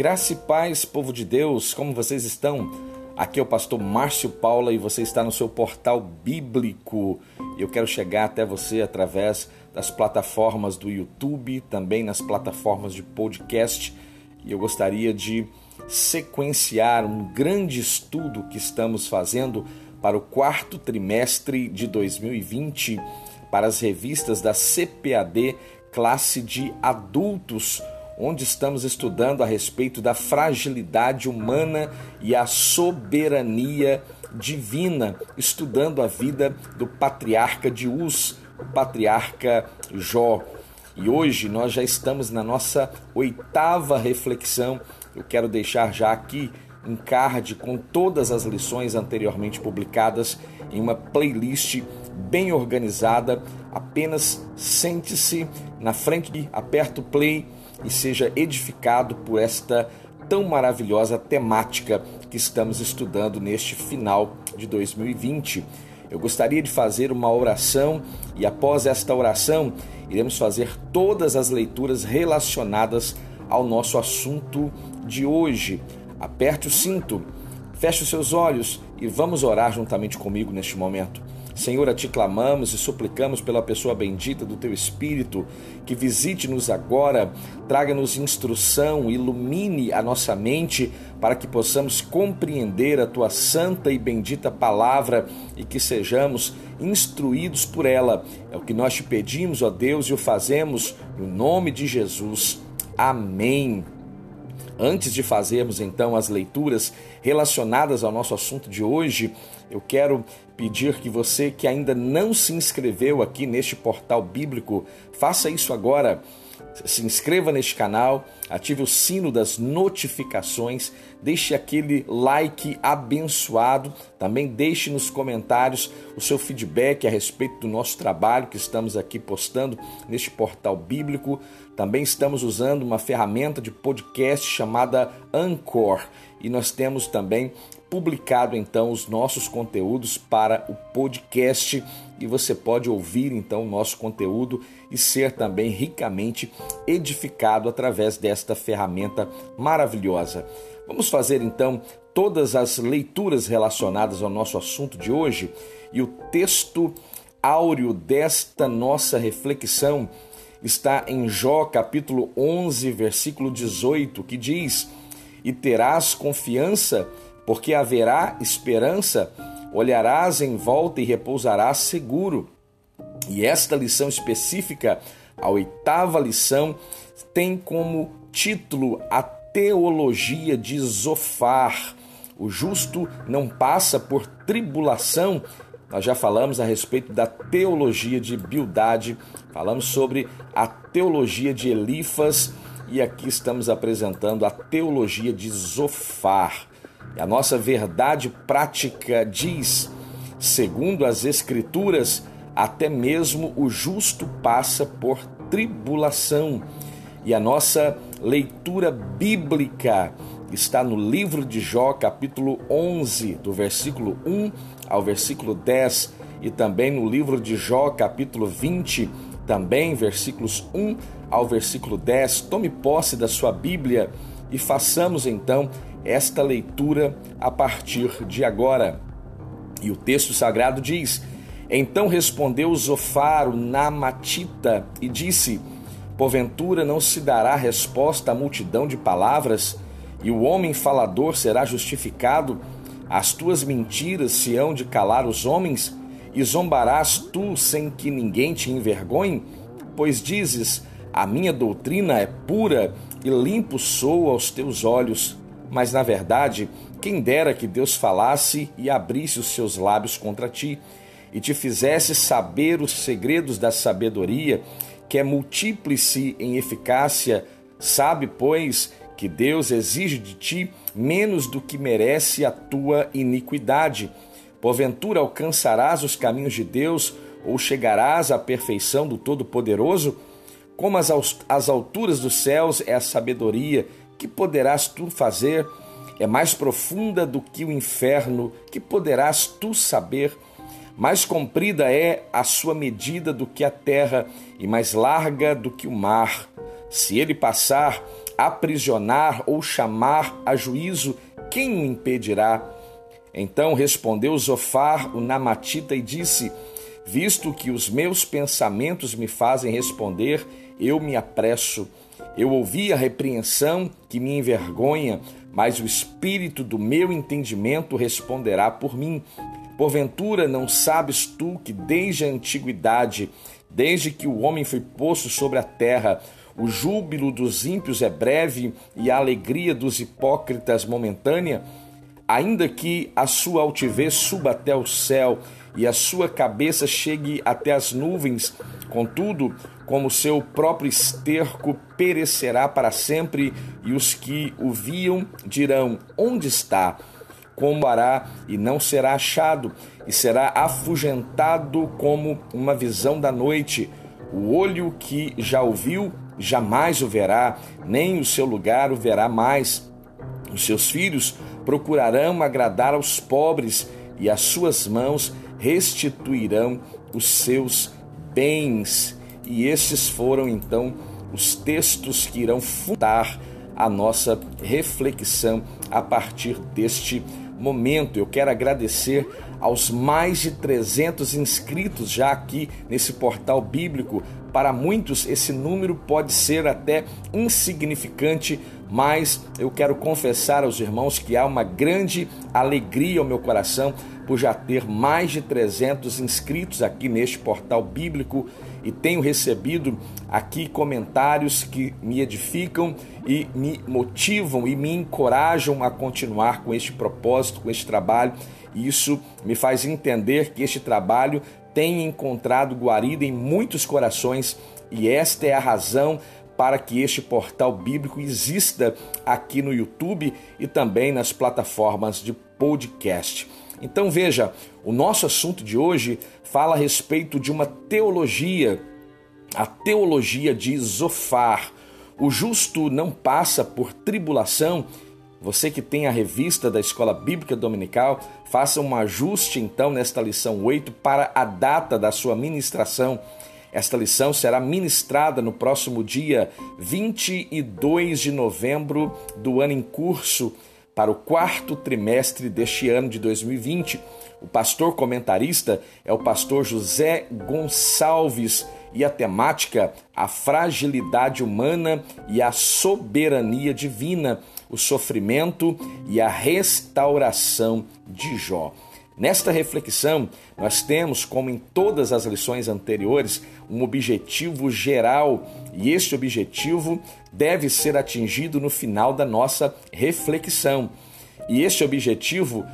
Graça e paz, povo de Deus, como vocês estão? Aqui é o pastor Márcio Paula e você está no seu portal bíblico. Eu quero chegar até você através das plataformas do YouTube, também nas plataformas de podcast. E eu gostaria de sequenciar um grande estudo que estamos fazendo para o quarto trimestre de 2020 para as revistas da CPAD, classe de adultos onde estamos estudando a respeito da fragilidade humana e a soberania divina, estudando a vida do patriarca de Uz, o patriarca Jó. E hoje nós já estamos na nossa oitava reflexão. Eu quero deixar já aqui um card com todas as lições anteriormente publicadas em uma playlist bem organizada. Apenas sente-se na frente, aperta o play e seja edificado por esta tão maravilhosa temática que estamos estudando neste final de 2020. Eu gostaria de fazer uma oração e após esta oração iremos fazer todas as leituras relacionadas ao nosso assunto de hoje. Aperte o cinto, feche os seus olhos e vamos orar juntamente comigo neste momento. Senhor, a ti clamamos e suplicamos pela pessoa bendita do teu Espírito, que visite-nos agora, traga-nos instrução, ilumine a nossa mente para que possamos compreender a tua santa e bendita palavra e que sejamos instruídos por ela. É o que nós te pedimos, ó Deus, e o fazemos no nome de Jesus. Amém. Antes de fazermos então as leituras relacionadas ao nosso assunto de hoje, eu quero pedir que você que ainda não se inscreveu aqui neste portal bíblico, faça isso agora se inscreva neste canal, ative o sino das notificações, deixe aquele like abençoado, também deixe nos comentários o seu feedback a respeito do nosso trabalho que estamos aqui postando neste portal bíblico. Também estamos usando uma ferramenta de podcast chamada Anchor e nós temos também publicado então os nossos conteúdos para o podcast e você pode ouvir então o nosso conteúdo e ser também ricamente edificado através desta ferramenta maravilhosa. Vamos fazer então todas as leituras relacionadas ao nosso assunto de hoje e o texto áureo desta nossa reflexão está em Jó capítulo 11, versículo 18, que diz: "E terás confiança porque haverá esperança, olharás em volta e repousarás seguro. E esta lição específica, a oitava lição, tem como título a teologia de Zofar. O justo não passa por tribulação. Nós já falamos a respeito da teologia de Bildade, falamos sobre a teologia de Elifas e aqui estamos apresentando a teologia de Zofar. A nossa verdade prática diz, segundo as Escrituras, até mesmo o justo passa por tribulação. E a nossa leitura bíblica está no livro de Jó, capítulo 11, do versículo 1 ao versículo 10, e também no livro de Jó, capítulo 20, também versículos 1 ao versículo 10. Tome posse da sua Bíblia e façamos então esta leitura a partir de agora. E o texto sagrado diz: Então respondeu Zofar, o Namatita, e disse: Porventura não se dará resposta à multidão de palavras, e o homem falador será justificado? As tuas mentiras se hão de calar os homens? E zombarás tu sem que ninguém te envergonhe? Pois dizes: A minha doutrina é pura e limpo sou aos teus olhos mas na verdade, quem dera que Deus falasse e abrisse os seus lábios contra ti, e te fizesse saber os segredos da sabedoria, que é múltiplice em eficácia, sabe, pois, que Deus exige de ti menos do que merece a tua iniquidade. Porventura alcançarás os caminhos de Deus ou chegarás à perfeição do Todo-Poderoso? Como as, as alturas dos céus é a sabedoria, que poderás tu fazer? É mais profunda do que o inferno, que poderás tu saber? Mais comprida é a sua medida do que a terra, e mais larga do que o mar. Se ele passar, aprisionar ou chamar a juízo, quem o impedirá? Então respondeu Zofar, o Namatita, e disse: Visto que os meus pensamentos me fazem responder, eu me apresso. Eu ouvi a repreensão que me envergonha, mas o espírito do meu entendimento responderá por mim. Porventura não sabes tu que desde a antiguidade, desde que o homem foi posto sobre a terra, o júbilo dos ímpios é breve e a alegria dos hipócritas momentânea? Ainda que a sua altivez suba até o céu e a sua cabeça chegue até as nuvens, contudo, como seu próprio esterco perecerá para sempre, e os que o viam dirão: Onde está? Como hará e não será achado, e será afugentado como uma visão da noite. O olho que já o viu jamais o verá, nem o seu lugar o verá mais. Os seus filhos procurarão agradar aos pobres, e as suas mãos restituirão os seus bens. E esses foram então os textos que irão fundar a nossa reflexão a partir deste momento. Eu quero agradecer aos mais de 300 inscritos já aqui nesse portal bíblico. Para muitos, esse número pode ser até insignificante, mas eu quero confessar aos irmãos que há uma grande alegria ao meu coração por já ter mais de 300 inscritos aqui neste portal bíblico e tenho recebido aqui comentários que me edificam e me motivam e me encorajam a continuar com este propósito, com este trabalho. Isso me faz entender que este trabalho tem encontrado guarida em muitos corações e esta é a razão para que este portal bíblico exista aqui no YouTube e também nas plataformas de podcast. Então veja, o nosso assunto de hoje fala a respeito de uma teologia, a teologia de Zofar. O justo não passa por tribulação. Você que tem a revista da Escola Bíblica Dominical, faça um ajuste então nesta lição 8 para a data da sua ministração. Esta lição será ministrada no próximo dia 22 de novembro do ano em curso para o quarto trimestre deste ano de 2020. O pastor comentarista é o pastor José Gonçalves e a temática a fragilidade humana e a soberania divina, o sofrimento e a restauração de Jó. Nesta reflexão, nós temos, como em todas as lições anteriores, um objetivo geral e este objetivo deve ser atingido no final da nossa reflexão. E este objetivo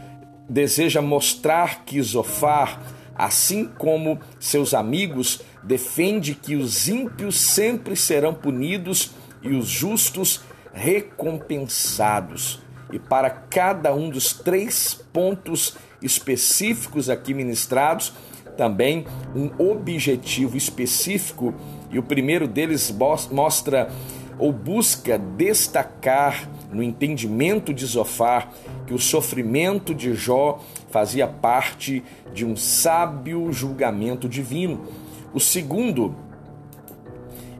deseja mostrar que Zofar, assim como seus amigos, defende que os ímpios sempre serão punidos e os justos recompensados. E para cada um dos três pontos específicos aqui ministrados, também um objetivo específico, e o primeiro deles mostra ou busca destacar no entendimento de Zofar que o sofrimento de Jó fazia parte de um sábio julgamento divino. O segundo,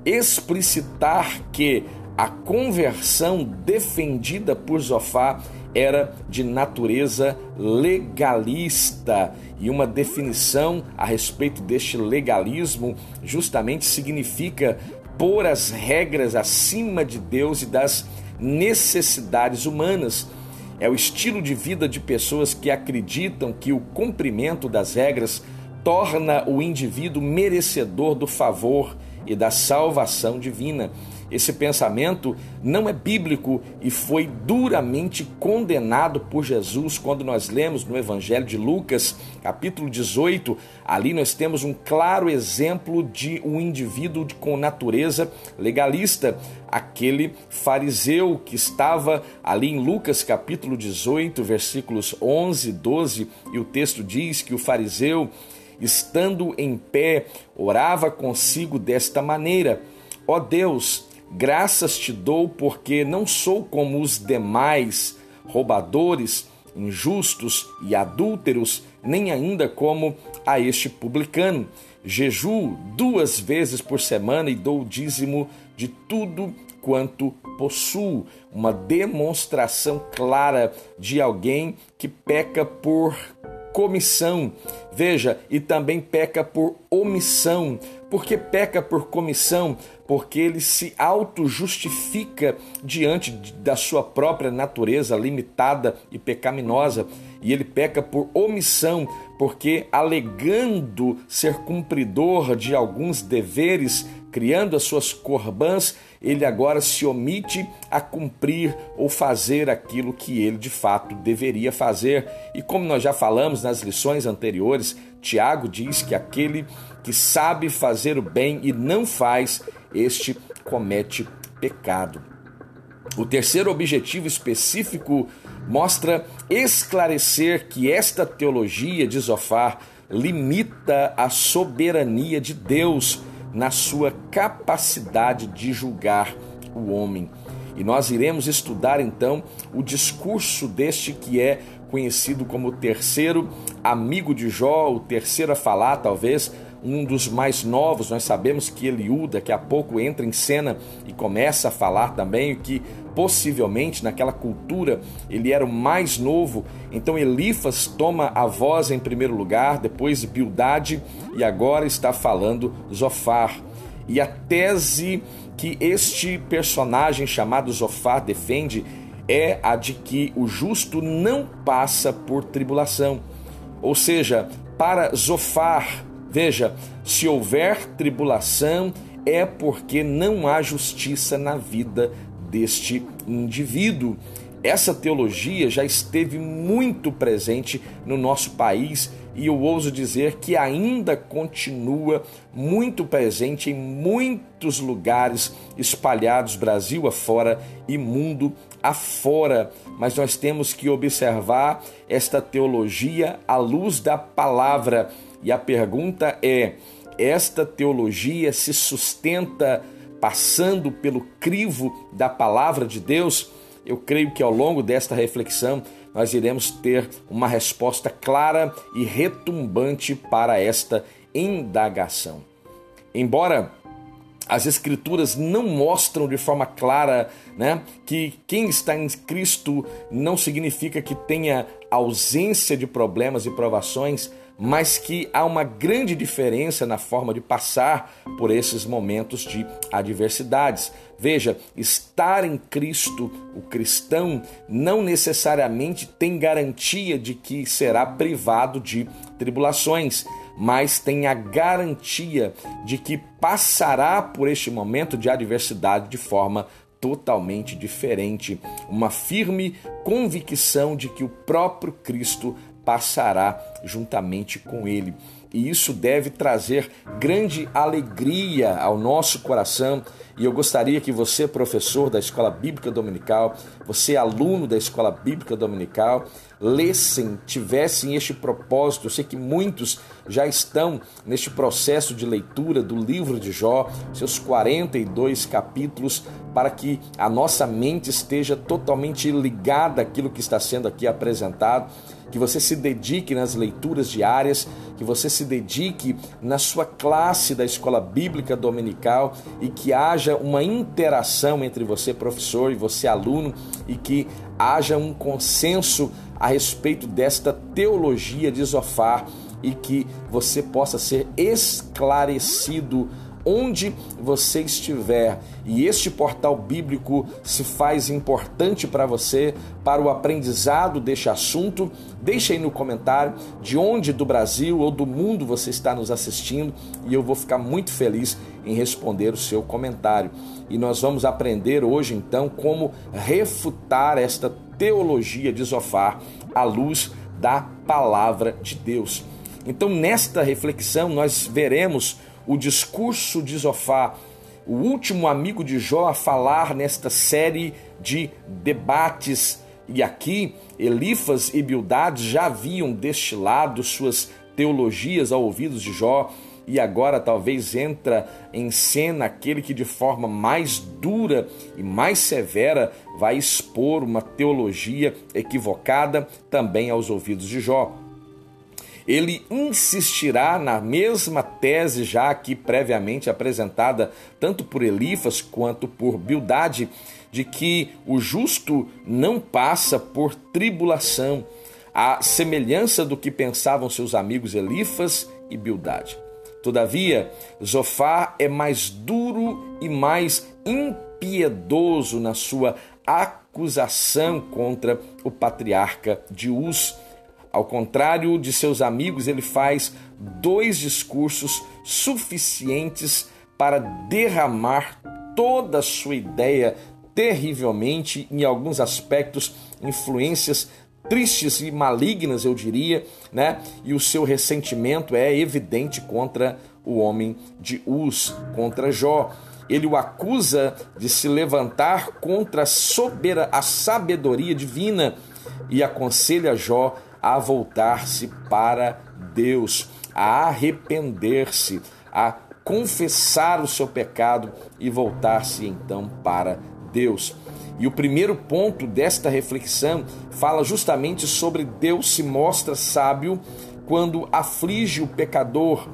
explicitar que a conversão defendida por Zofar era de natureza legalista e uma definição a respeito deste legalismo justamente significa pôr as regras acima de Deus e das necessidades humanas. É o estilo de vida de pessoas que acreditam que o cumprimento das regras torna o indivíduo merecedor do favor e da salvação divina. Esse pensamento não é bíblico e foi duramente condenado por Jesus quando nós lemos no Evangelho de Lucas, capítulo 18. Ali nós temos um claro exemplo de um indivíduo com natureza legalista, aquele fariseu que estava ali em Lucas, capítulo 18, versículos 11, 12, e o texto diz que o fariseu, estando em pé, orava consigo desta maneira: Ó Deus, Graças te dou porque não sou como os demais roubadores, injustos e adúlteros, nem ainda como a este publicano. jejuo duas vezes por semana e dou o dízimo de tudo quanto possuo. Uma demonstração clara de alguém que peca por comissão. Veja, e também peca por omissão. Por que peca por comissão? Porque ele se auto-justifica diante da sua própria natureza limitada e pecaminosa. E ele peca por omissão, porque alegando ser cumpridor de alguns deveres, criando as suas corbãs, ele agora se omite a cumprir ou fazer aquilo que ele de fato deveria fazer. E como nós já falamos nas lições anteriores, Tiago diz que aquele que sabe fazer o bem e não faz, este comete pecado. O terceiro objetivo específico mostra esclarecer que esta teologia de Zofar limita a soberania de Deus na sua capacidade de julgar o homem. E nós iremos estudar então o discurso deste que é conhecido como o terceiro amigo de Jó, o terceiro a falar, talvez um dos mais novos. Nós sabemos que Eliú daqui a pouco entra em cena e começa a falar também, que possivelmente naquela cultura ele era o mais novo. Então Elifas toma a voz em primeiro lugar, depois Bildade e agora está falando Zofar. E a tese que este personagem chamado Zofar defende é a de que o justo não passa por tribulação. Ou seja, para Zofar, veja, se houver tribulação, é porque não há justiça na vida deste indivíduo. Essa teologia já esteve muito presente no nosso país e eu ouso dizer que ainda continua muito presente em muitos lugares espalhados Brasil afora e mundo afora. Mas nós temos que observar esta teologia à luz da palavra. E a pergunta é: esta teologia se sustenta passando pelo crivo da palavra de Deus? Eu creio que ao longo desta reflexão nós iremos ter uma resposta clara e retumbante para esta indagação. Embora as escrituras não mostram de forma clara, né, que quem está em Cristo não significa que tenha ausência de problemas e provações, mas que há uma grande diferença na forma de passar por esses momentos de adversidades. Veja, estar em Cristo, o cristão, não necessariamente tem garantia de que será privado de tribulações, mas tem a garantia de que passará por este momento de adversidade de forma totalmente diferente, uma firme convicção de que o próprio Cristo passará juntamente com ele. E isso deve trazer grande alegria ao nosso coração. E eu gostaria que você, professor da Escola Bíblica Dominical, você, aluno da Escola Bíblica Dominical, lessem, tivessem este propósito. Eu sei que muitos já estão neste processo de leitura do livro de Jó, seus 42 capítulos, para que a nossa mente esteja totalmente ligada àquilo que está sendo aqui apresentado que você se dedique nas leituras diárias, que você se dedique na sua classe da escola bíblica dominical e que haja uma interação entre você, professor, e você, aluno, e que haja um consenso a respeito desta teologia de Zofar e que você possa ser esclarecido onde você estiver. E este portal bíblico se faz importante para você, para o aprendizado deste assunto. Deixe aí no comentário de onde do Brasil ou do mundo você está nos assistindo e eu vou ficar muito feliz em responder o seu comentário. E nós vamos aprender hoje então como refutar esta teologia de Zofar à luz da palavra de Deus. Então, nesta reflexão, nós veremos o discurso de Zofá, o último amigo de Jó a falar nesta série de debates. E aqui, Elifas e Bildad já haviam destilado suas teologias ao ouvidos de Jó, e agora talvez entra em cena aquele que de forma mais dura e mais severa vai expor uma teologia equivocada também aos ouvidos de Jó. Ele insistirá na mesma tese já aqui previamente apresentada tanto por Elifas quanto por Bildade, de que o justo não passa por tribulação, à semelhança do que pensavam seus amigos Elifas e Bildade. Todavia, Zofar é mais duro e mais impiedoso na sua acusação contra o patriarca de Uz. Ao contrário de seus amigos, ele faz dois discursos suficientes para derramar toda a sua ideia terrivelmente, em alguns aspectos, influências tristes e malignas, eu diria, né? E o seu ressentimento é evidente contra o homem de Uz, contra Jó. Ele o acusa de se levantar contra a, sobera, a sabedoria divina e aconselha Jó a voltar-se para Deus, a arrepender-se, a confessar o seu pecado e voltar-se então para Deus. E o primeiro ponto desta reflexão fala justamente sobre Deus se mostra sábio quando aflige o pecador.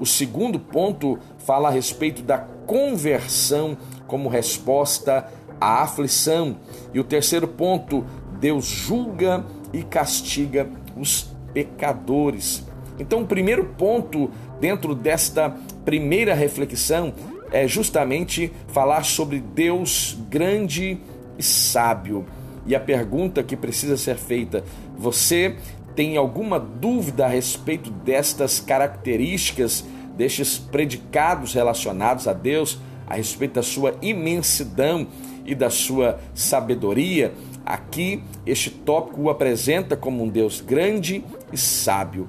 O segundo ponto fala a respeito da conversão como resposta à aflição. E o terceiro ponto, Deus julga e castiga os pecadores. Então, o primeiro ponto dentro desta primeira reflexão é justamente falar sobre Deus grande e sábio. E a pergunta que precisa ser feita: você tem alguma dúvida a respeito destas características, destes predicados relacionados a Deus, a respeito da sua imensidão e da sua sabedoria? Aqui, este tópico o apresenta como um Deus grande e sábio.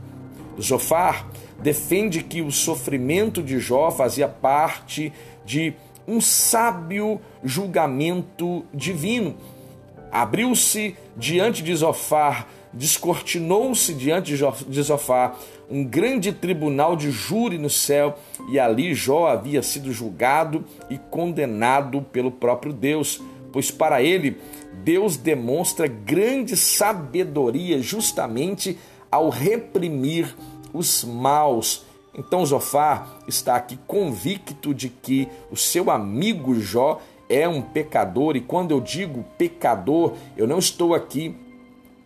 Zofar defende que o sofrimento de Jó fazia parte de um sábio julgamento divino. Abriu-se diante de Zofar, descortinou-se diante de Zofar um grande tribunal de júri no céu, e ali Jó havia sido julgado e condenado pelo próprio Deus, pois para ele Deus demonstra grande sabedoria justamente ao reprimir os maus. Então Zofar está aqui convicto de que o seu amigo Jó é um pecador, e quando eu digo pecador, eu não estou aqui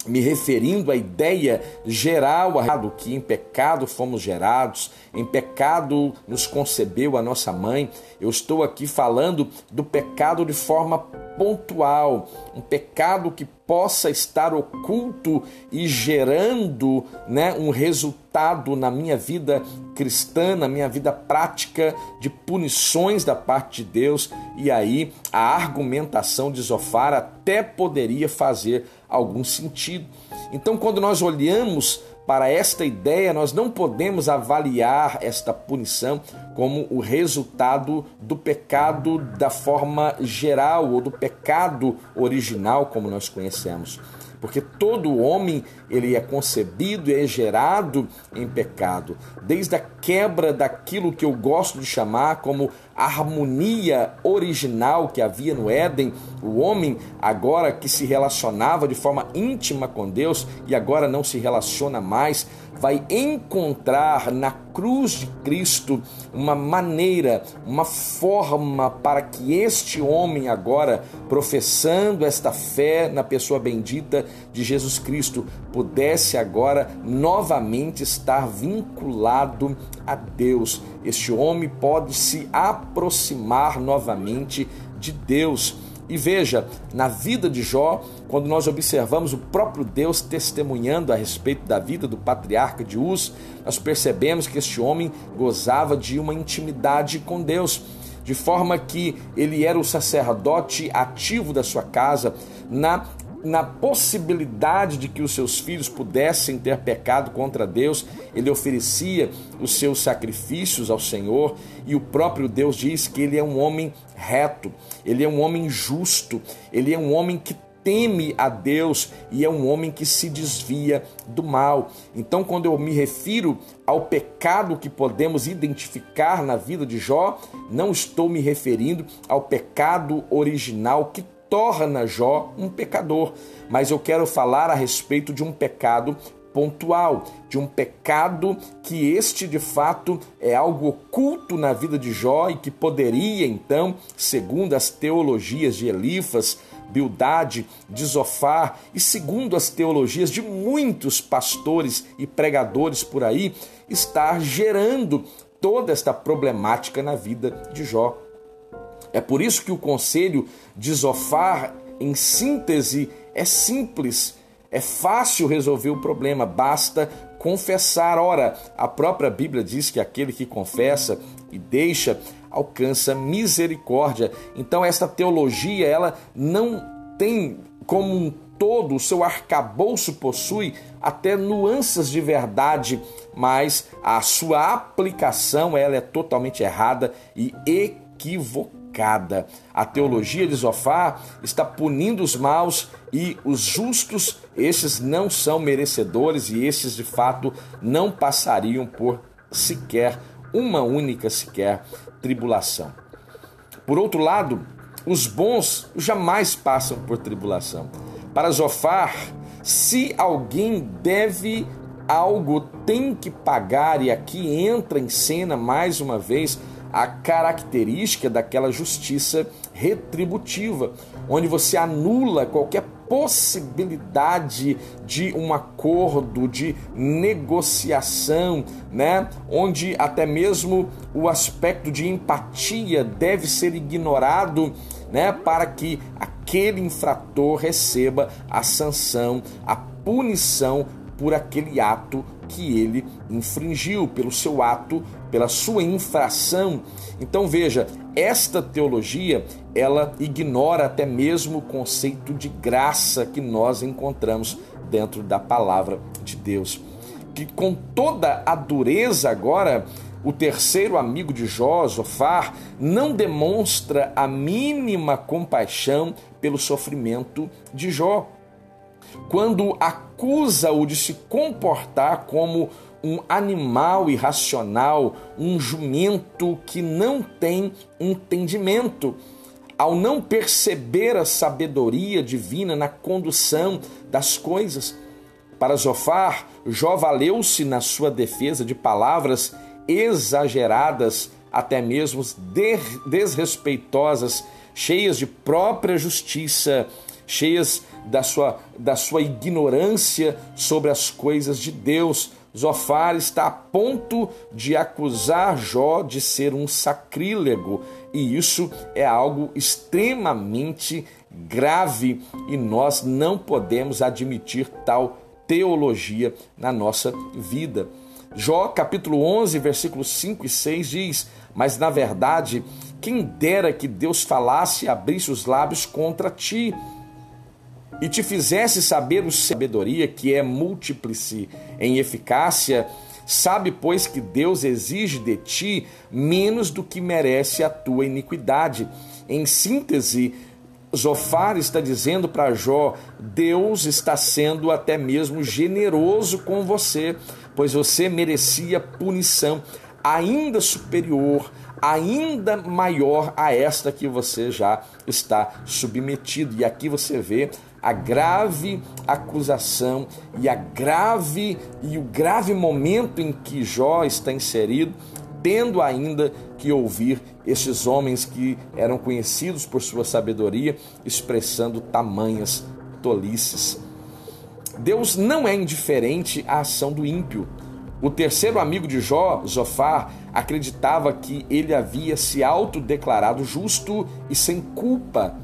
me referindo à ideia geral que em pecado fomos gerados, em pecado nos concebeu a nossa mãe. Eu estou aqui falando do pecado de forma pontual, um pecado que possa estar oculto e gerando né, um resultado na minha vida cristã, na minha vida prática de punições da parte de Deus, e aí a argumentação de Zofar até poderia fazer algum sentido. Então, quando nós olhamos para esta ideia, nós não podemos avaliar esta punição como o resultado do pecado da forma geral ou do pecado original, como nós conhecemos porque todo homem ele é concebido e é gerado em pecado, desde a quebra daquilo que eu gosto de chamar como harmonia original que havia no Éden, o homem agora que se relacionava de forma íntima com Deus e agora não se relaciona mais, vai encontrar na cruz de Cristo uma maneira, uma forma para que este homem agora, professando esta fé na pessoa bendita de Jesus Cristo, pudesse agora novamente estar vinculado a Deus. Este homem pode se aproximar novamente de Deus. E veja, na vida de Jó, quando nós observamos o próprio Deus testemunhando a respeito da vida do patriarca de Uz, nós percebemos que este homem gozava de uma intimidade com Deus, de forma que ele era o sacerdote ativo da sua casa, na na possibilidade de que os seus filhos pudessem ter pecado contra Deus, ele oferecia os seus sacrifícios ao Senhor e o próprio Deus diz que ele é um homem reto, ele é um homem justo, ele é um homem que teme a Deus e é um homem que se desvia do mal. Então, quando eu me refiro ao pecado que podemos identificar na vida de Jó, não estou me referindo ao pecado original que torna Jó um pecador, mas eu quero falar a respeito de um pecado pontual, de um pecado que este de fato é algo oculto na vida de Jó e que poderia então, segundo as teologias de Elifas, Bildade, de Zofar e segundo as teologias de muitos pastores e pregadores por aí, estar gerando toda esta problemática na vida de Jó. É por isso que o conselho de Zofar, em síntese, é simples é fácil resolver o problema, basta confessar. Ora, a própria Bíblia diz que aquele que confessa e deixa alcança misericórdia. Então esta teologia, ela não tem como um todo, o seu arcabouço possui até nuances de verdade, mas a sua aplicação ela é totalmente errada e equivocada. A teologia de Zofar está punindo os maus e os justos, esses não são merecedores e esses de fato não passariam por sequer uma única sequer tribulação. Por outro lado, os bons jamais passam por tribulação. Para Zofar, se alguém deve algo, tem que pagar, e aqui entra em cena mais uma vez a característica daquela justiça retributiva, onde você anula qualquer possibilidade de um acordo, de negociação, né? Onde até mesmo o aspecto de empatia deve ser ignorado, né, para que aquele infrator receba a sanção, a punição por aquele ato que ele infringiu, pelo seu ato, pela sua infração. Então veja, esta teologia, ela ignora até mesmo o conceito de graça que nós encontramos dentro da palavra de Deus. Que com toda a dureza agora, o terceiro amigo de Jó, Zofar, não demonstra a mínima compaixão pelo sofrimento de Jó quando acusa-o de se comportar como um animal irracional, um jumento que não tem entendimento, ao não perceber a sabedoria divina na condução das coisas. Para Zofar, Jó valeu-se na sua defesa de palavras exageradas, até mesmo desrespeitosas, cheias de própria justiça, cheias da sua, da sua ignorância sobre as coisas de Deus. Zofar está a ponto de acusar Jó de ser um sacrílego, e isso é algo extremamente grave e nós não podemos admitir tal teologia na nossa vida. Jó capítulo 11, versículos 5 e 6 diz: Mas na verdade, quem dera que Deus falasse e abrisse os lábios contra ti e te fizesse saber o sabedoria que é múltiplice em eficácia, sabe, pois, que Deus exige de ti menos do que merece a tua iniquidade. Em síntese, Zofar está dizendo para Jó: Deus está sendo até mesmo generoso com você, pois você merecia punição ainda superior, ainda maior a esta que você já está submetido. E aqui você vê a grave acusação e a grave e o grave momento em que Jó está inserido, tendo ainda que ouvir esses homens que eram conhecidos por sua sabedoria, expressando tamanhas tolices. Deus não é indiferente à ação do ímpio. O terceiro amigo de Jó, Zofar, acreditava que ele havia se autodeclarado justo e sem culpa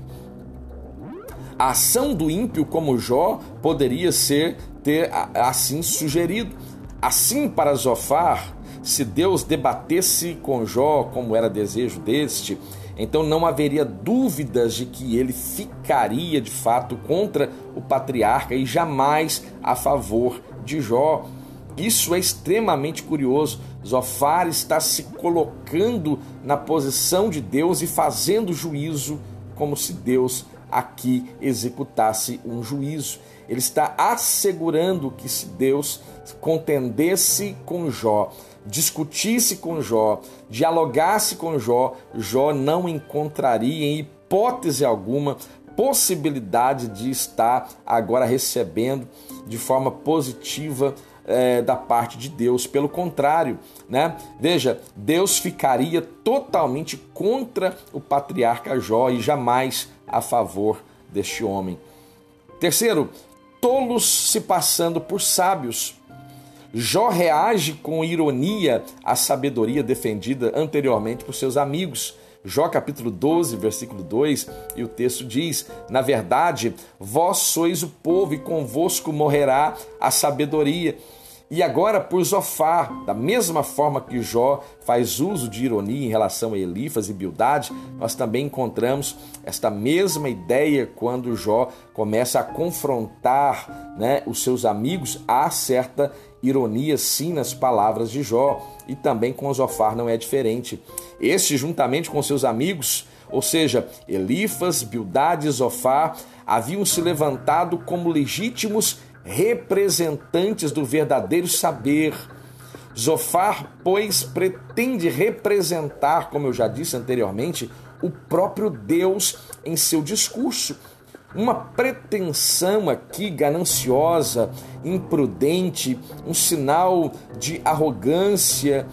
a ação do ímpio como Jó poderia ser ter assim sugerido. Assim para Zofar, se Deus debatesse com Jó como era desejo deste, então não haveria dúvidas de que ele ficaria de fato contra o patriarca e jamais a favor de Jó. Isso é extremamente curioso. Zofar está se colocando na posição de Deus e fazendo juízo como se Deus aqui executasse um juízo. Ele está assegurando que se Deus contendesse com Jó, discutisse com Jó, dialogasse com Jó, Jó não encontraria em hipótese alguma possibilidade de estar agora recebendo de forma positiva é, da parte de Deus. Pelo contrário, né? Veja, Deus ficaria totalmente contra o patriarca Jó e jamais a favor deste homem. Terceiro, tolos se passando por sábios. Jó reage com ironia à sabedoria defendida anteriormente por seus amigos. Jó capítulo 12, versículo 2, e o texto diz: Na verdade, vós sois o povo, e convosco morrerá a sabedoria. E agora por Zofar, da mesma forma que Jó faz uso de ironia em relação a Elifas e Bildade, nós também encontramos esta mesma ideia quando Jó começa a confrontar né, os seus amigos. Há certa ironia sim nas palavras de Jó e também com Zofar não é diferente. Este, juntamente com seus amigos, ou seja, Elifas, Bildade e Zofar, haviam se levantado como legítimos representantes do verdadeiro saber. Zofar, pois, pretende representar, como eu já disse anteriormente, o próprio Deus em seu discurso. Uma pretensão aqui gananciosa, imprudente, um sinal de arrogância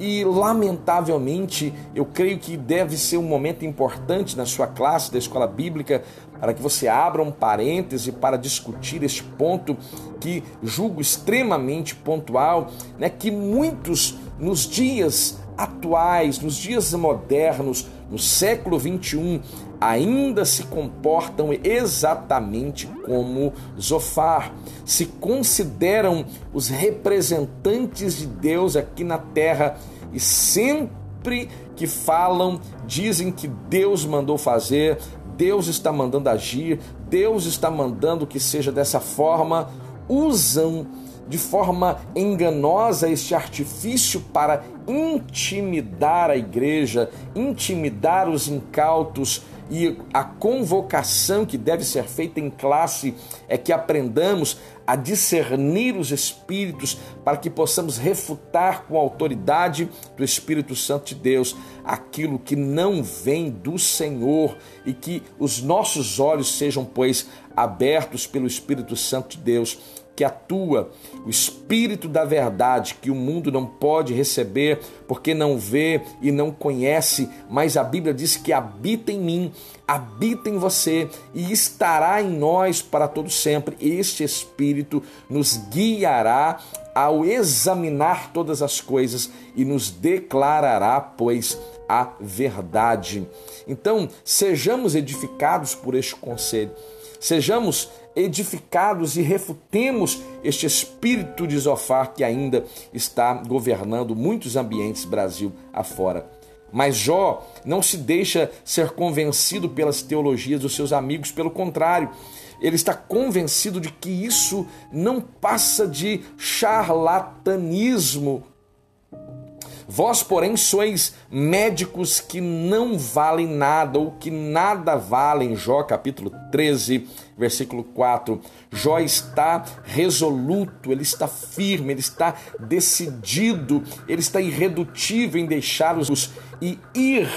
e, lamentavelmente, eu creio que deve ser um momento importante na sua classe da escola bíblica para que você abra um parêntese para discutir este ponto que julgo extremamente pontual, né, que muitos nos dias atuais, nos dias modernos, no século 21, ainda se comportam exatamente como Zofar, se consideram os representantes de Deus aqui na terra e sempre que falam, dizem que Deus mandou fazer, Deus está mandando agir, Deus está mandando que seja dessa forma, usam de forma enganosa este artifício para intimidar a igreja, intimidar os incautos, e a convocação que deve ser feita em classe é que aprendamos a discernir os espíritos para que possamos refutar com a autoridade do Espírito Santo de Deus aquilo que não vem do Senhor e que os nossos olhos sejam, pois, abertos pelo Espírito Santo de Deus que atua, o Espírito da verdade que o mundo não pode receber porque não vê e não conhece, mas a Bíblia diz que habita em mim, habita em você e estará em nós para todo sempre. Este Espírito nos guiará ao examinar todas as coisas e nos declarará, pois, a verdade. Então, sejamos edificados por este conselho. Sejamos edificados e refutemos este espírito de Zofar que ainda está governando muitos ambientes Brasil afora. Mas Jó não se deixa ser convencido pelas teologias dos seus amigos, pelo contrário, ele está convencido de que isso não passa de charlatanismo Vós, porém, sois médicos que não valem nada, ou que nada valem. Jó capítulo 13, versículo 4. Jó está resoluto, ele está firme, ele está decidido, ele está irredutível em deixá-los e ir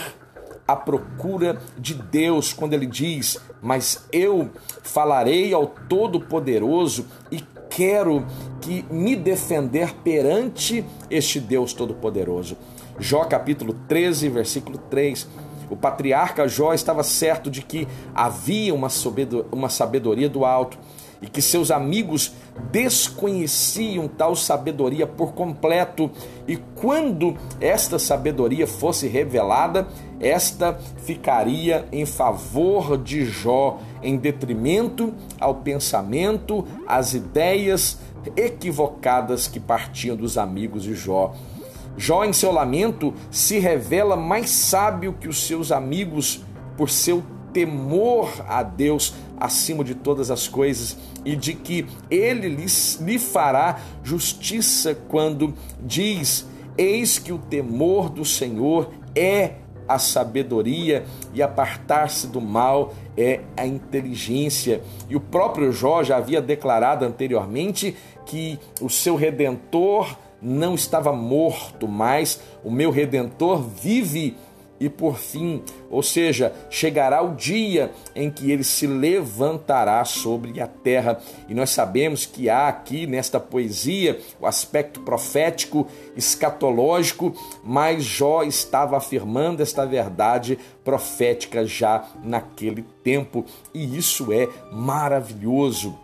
à procura de Deus, quando ele diz: Mas eu falarei ao Todo-Poderoso e quero que me defender perante este Deus Todo-Poderoso. Jó capítulo 13, versículo 3. O patriarca Jó estava certo de que havia uma sabedoria do alto e que seus amigos desconheciam tal sabedoria por completo, e quando esta sabedoria fosse revelada, esta ficaria em favor de Jó, em detrimento ao pensamento, às ideias equivocadas que partiam dos amigos de Jó. Jó, em seu lamento, se revela mais sábio que os seus amigos por seu temor a Deus acima de todas as coisas e de que ele lhes, lhe fará justiça quando diz: Eis que o temor do Senhor é a sabedoria e apartar-se do mal é a inteligência. E o próprio Jó já havia declarado anteriormente que o seu redentor não estava morto, mas o meu redentor vive e por fim, ou seja, chegará o dia em que ele se levantará sobre a terra. E nós sabemos que há aqui nesta poesia o aspecto profético, escatológico, mas Jó estava afirmando esta verdade profética já naquele tempo, e isso é maravilhoso.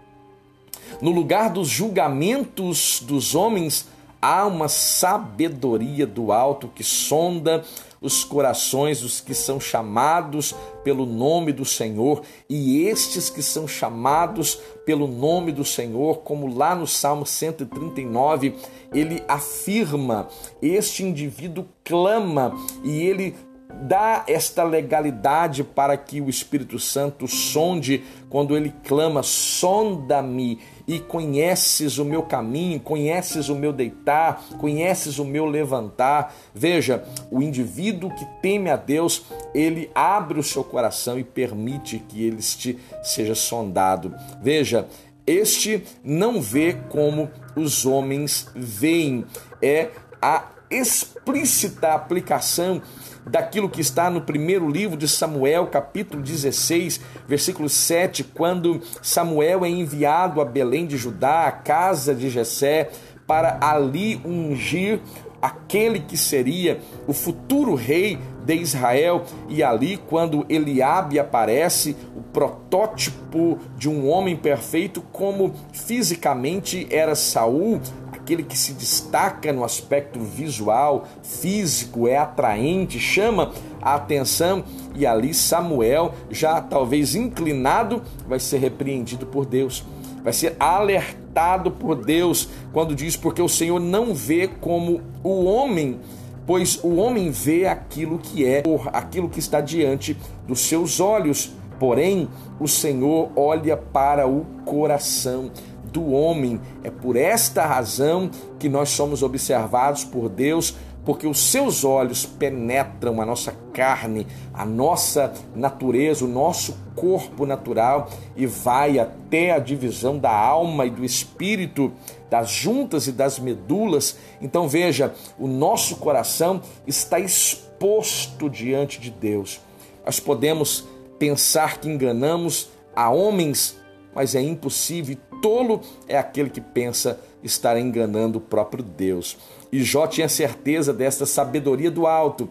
No lugar dos julgamentos dos homens, há uma sabedoria do alto que sonda os corações dos que são chamados pelo nome do Senhor, e estes que são chamados pelo nome do Senhor, como lá no Salmo 139, ele afirma, este indivíduo clama e ele dá esta legalidade para que o Espírito Santo sonde quando ele clama: sonda-me e conheces o meu caminho, conheces o meu deitar, conheces o meu levantar. Veja, o indivíduo que teme a Deus, ele abre o seu coração e permite que ele este seja sondado. Veja, este não vê como os homens veem, é a explícita aplicação daquilo que está no primeiro livro de Samuel, capítulo 16, versículo 7, quando Samuel é enviado a Belém de Judá, a casa de Jessé, para ali ungir aquele que seria o futuro rei de Israel, e ali quando Eliabe aparece, o protótipo de um homem perfeito como fisicamente era Saul, aquele que se destaca no aspecto visual, físico, é atraente, chama a atenção, e ali Samuel, já talvez inclinado, vai ser repreendido por Deus. Vai ser alertado por Deus quando diz: Porque o Senhor não vê como o homem pois o homem vê aquilo que é, aquilo que está diante dos seus olhos, porém o Senhor olha para o coração do homem. É por esta razão que nós somos observados por Deus, porque os seus olhos penetram a nossa carne, a nossa natureza, o nosso corpo natural e vai até a divisão da alma e do espírito, das juntas e das medulas. Então veja, o nosso coração está exposto diante de Deus. Nós podemos pensar que enganamos a homens, mas é impossível tolo é aquele que pensa estar enganando o próprio Deus. E Jó tinha certeza desta sabedoria do alto.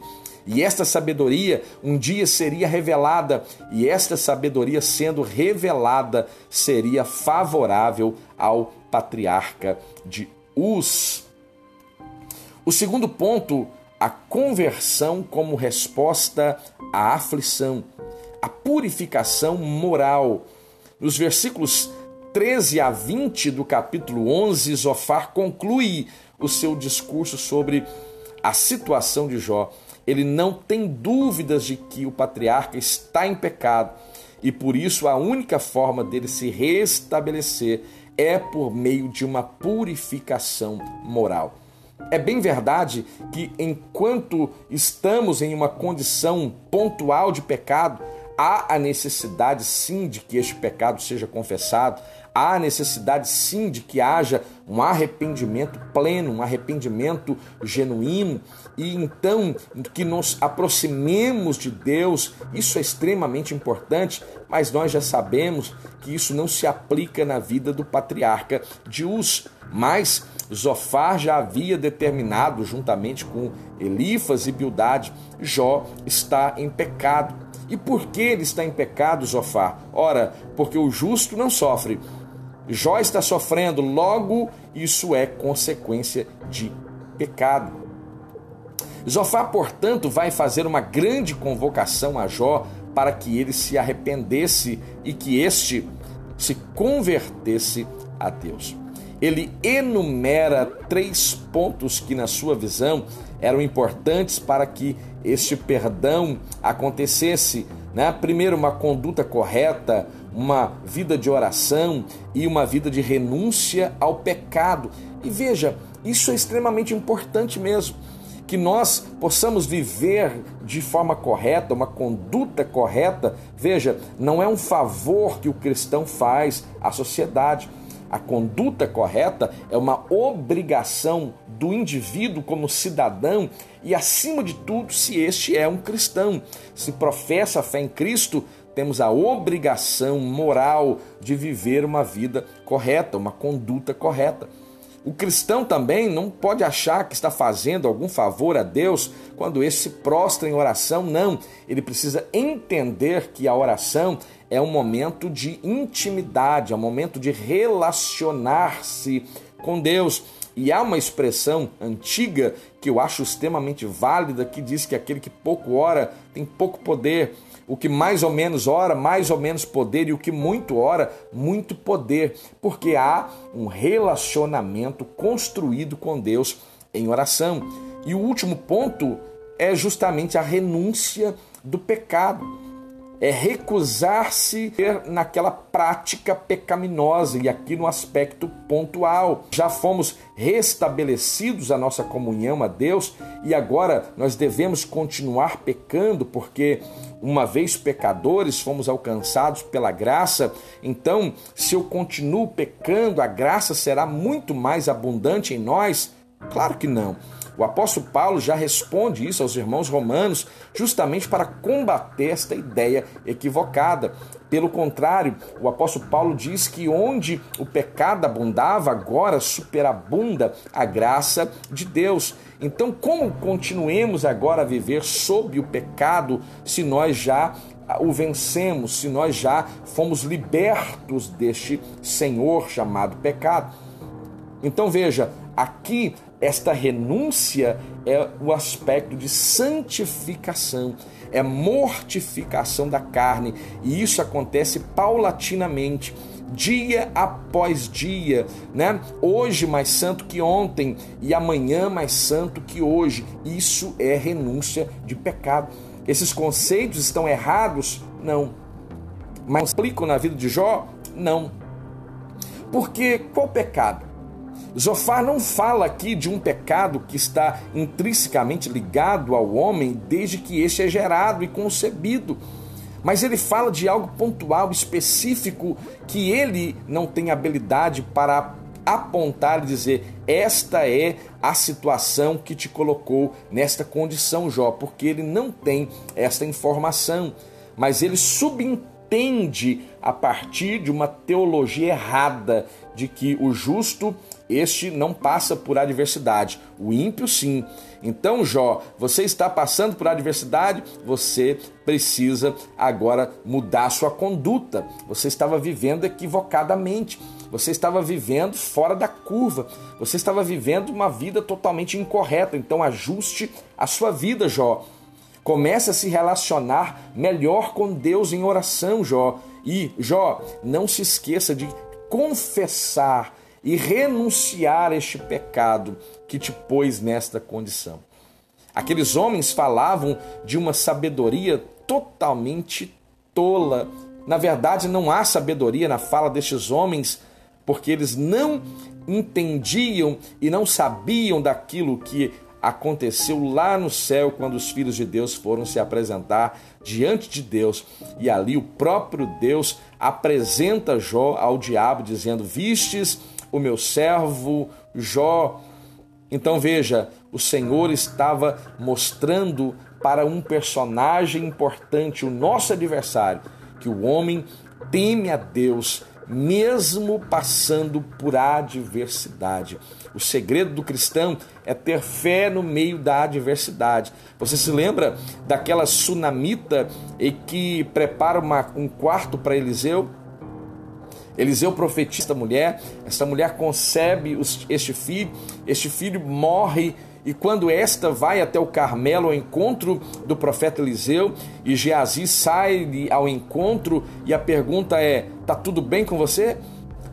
E esta sabedoria um dia seria revelada, e esta sabedoria sendo revelada seria favorável ao patriarca de Uz. O segundo ponto, a conversão como resposta à aflição, a purificação moral. Nos versículos 13 a 20 do capítulo 11, Zofar conclui o seu discurso sobre a situação de Jó. Ele não tem dúvidas de que o patriarca está em pecado e por isso a única forma dele se restabelecer é por meio de uma purificação moral. É bem verdade que enquanto estamos em uma condição pontual de pecado, há a necessidade sim de que este pecado seja confessado, há necessidade sim de que haja um arrependimento pleno, um arrependimento genuíno e então que nos aproximemos de Deus. Isso é extremamente importante, mas nós já sabemos que isso não se aplica na vida do patriarca de Uz, mas Zofar já havia determinado, juntamente com Elifas e Bildade, Jó está em pecado. E por que ele está em pecado, Zofar? Ora, porque o justo não sofre, Jó está sofrendo, logo isso é consequência de pecado. Zofar, portanto, vai fazer uma grande convocação a Jó para que ele se arrependesse e que este se convertesse a Deus. Ele enumera três pontos que, na sua visão, eram importantes para que este perdão acontecesse. Né? Primeiro, uma conduta correta, uma vida de oração e uma vida de renúncia ao pecado. E veja, isso é extremamente importante mesmo. Que nós possamos viver de forma correta, uma conduta correta. Veja, não é um favor que o cristão faz à sociedade, A conduta correta é uma obrigação do indivíduo como cidadão e, acima de tudo, se este é um cristão. Se professa a fé em Cristo, temos a obrigação moral de viver uma vida correta, uma conduta correta. O cristão também não pode achar que está fazendo algum favor a Deus quando esse se prostra em oração, não. Ele precisa entender que a oração é um momento de intimidade, é um momento de relacionar-se com Deus. E há uma expressão antiga que eu acho extremamente válida que diz que aquele que pouco ora tem pouco poder o que mais ou menos ora, mais ou menos poder, e o que muito ora, muito poder, porque há um relacionamento construído com Deus em oração. E o último ponto é justamente a renúncia do pecado é recusar-se naquela prática pecaminosa e aqui no aspecto pontual. Já fomos restabelecidos a nossa comunhão a Deus e agora nós devemos continuar pecando porque uma vez pecadores fomos alcançados pela graça. Então, se eu continuo pecando, a graça será muito mais abundante em nós? Claro que não. O apóstolo Paulo já responde isso aos irmãos romanos, justamente para combater esta ideia equivocada. Pelo contrário, o apóstolo Paulo diz que onde o pecado abundava, agora superabunda a graça de Deus. Então, como continuemos agora a viver sob o pecado se nós já o vencemos, se nós já fomos libertos deste Senhor chamado pecado? Então veja, aqui esta renúncia é o aspecto de santificação, é mortificação da carne, e isso acontece paulatinamente, dia após dia, né? Hoje mais santo que ontem e amanhã mais santo que hoje. Isso é renúncia de pecado. Esses conceitos estão errados? Não. Mas aplicam na vida de Jó? Não. Porque qual pecado? Zofar não fala aqui de um pecado que está intrinsecamente ligado ao homem desde que este é gerado e concebido. Mas ele fala de algo pontual, específico, que ele não tem habilidade para apontar e dizer: esta é a situação que te colocou nesta condição, Jó, porque ele não tem esta informação, mas ele subentende a partir de uma teologia errada de que o justo este não passa por adversidade, o ímpio sim. Então, Jó, você está passando por adversidade, você precisa agora mudar sua conduta. Você estava vivendo equivocadamente, você estava vivendo fora da curva, você estava vivendo uma vida totalmente incorreta. Então, ajuste a sua vida, Jó. Comece a se relacionar melhor com Deus em oração, Jó. E, Jó, não se esqueça de confessar e renunciar a este pecado que te pôs nesta condição. Aqueles homens falavam de uma sabedoria totalmente tola. Na verdade, não há sabedoria na fala destes homens, porque eles não entendiam e não sabiam daquilo que aconteceu lá no céu quando os filhos de Deus foram se apresentar diante de Deus. E ali o próprio Deus apresenta Jó ao diabo, dizendo: Vistes o meu servo Jó. Então veja, o Senhor estava mostrando para um personagem importante, o nosso adversário, que o homem teme a Deus mesmo passando por adversidade. O segredo do cristão é ter fé no meio da adversidade. Você se lembra daquela sunamita e que prepara uma, um quarto para Eliseu? Eliseu profetiza mulher, essa mulher concebe este filho, este filho morre e quando esta vai até o Carmelo ao encontro do profeta Eliseu e Geazi sai ao encontro e a pergunta é: tá tudo bem com você?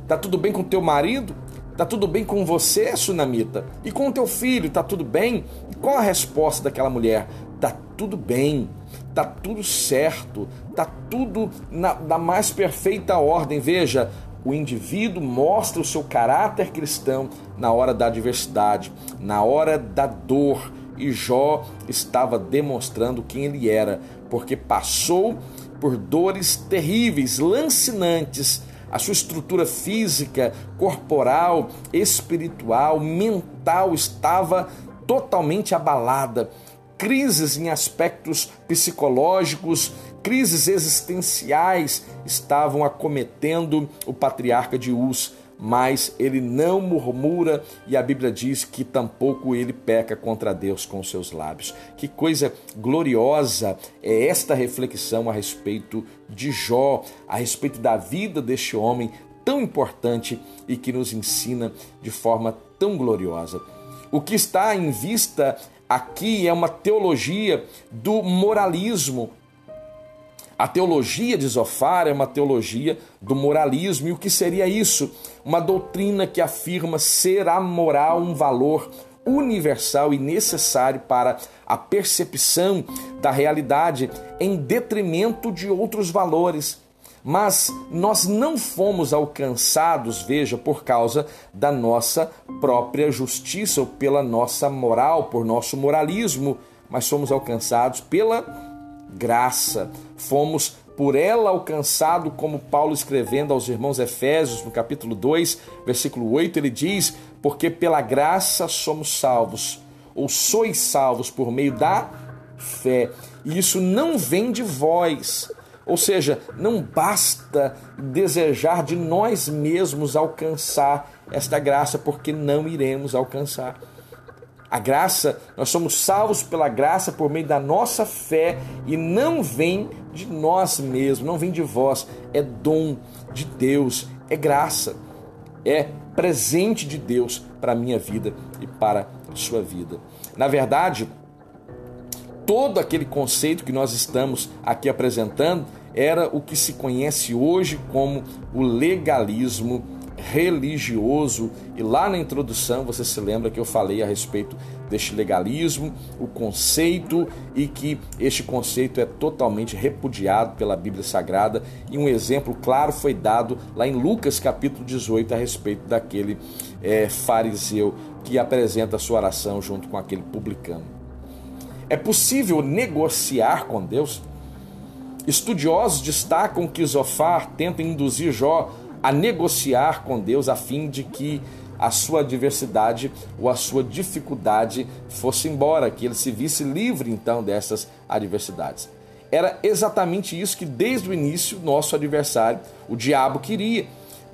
Tá tudo bem com teu marido? Tá tudo bem com você, Sunamita? E com teu filho, tá tudo bem? E qual a resposta daquela mulher? Tá tudo bem, tá tudo certo, tá tudo na, na mais perfeita ordem. Veja, o indivíduo mostra o seu caráter cristão na hora da adversidade, na hora da dor. E Jó estava demonstrando quem ele era, porque passou por dores terríveis, lancinantes, a sua estrutura física, corporal, espiritual, mental estava totalmente abalada. Crises em aspectos psicológicos, crises existenciais estavam acometendo o patriarca de Uz mas ele não murmura e a Bíblia diz que tampouco ele peca contra Deus com seus lábios. Que coisa gloriosa é esta reflexão a respeito de Jó, a respeito da vida deste homem tão importante e que nos ensina de forma tão gloriosa. O que está em vista aqui é uma teologia do moralismo, a teologia de Zofar é uma teologia do moralismo. E o que seria isso? Uma doutrina que afirma ser a moral um valor universal e necessário para a percepção da realidade em detrimento de outros valores. Mas nós não fomos alcançados, veja, por causa da nossa própria justiça ou pela nossa moral, por nosso moralismo, mas fomos alcançados pela graça. Fomos por ela alcançado, como Paulo escrevendo aos irmãos Efésios, no capítulo 2, versículo 8, ele diz: Porque pela graça somos salvos, ou sois salvos por meio da fé. E isso não vem de vós. Ou seja, não basta desejar de nós mesmos alcançar esta graça, porque não iremos alcançar. A graça, nós somos salvos pela graça por meio da nossa fé e não vem de nós mesmos, não vem de vós, é dom de Deus, é graça, é presente de Deus para a minha vida e para a sua vida. Na verdade, todo aquele conceito que nós estamos aqui apresentando era o que se conhece hoje como o legalismo religioso. E lá na introdução você se lembra que eu falei a respeito deste legalismo, o conceito e que este conceito é totalmente repudiado pela Bíblia Sagrada. E um exemplo claro foi dado lá em Lucas capítulo 18 a respeito daquele é, fariseu que apresenta a sua oração junto com aquele publicano. É possível negociar com Deus? Estudiosos destacam que Zofar tenta induzir Jó a negociar com Deus a fim de que a sua adversidade ou a sua dificuldade fosse embora, que ele se visse livre então dessas adversidades. Era exatamente isso que desde o início nosso adversário, o diabo, queria.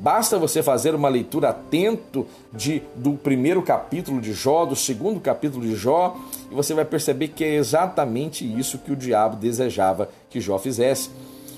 Basta você fazer uma leitura atento de, do primeiro capítulo de Jó, do segundo capítulo de Jó, e você vai perceber que é exatamente isso que o diabo desejava que Jó fizesse.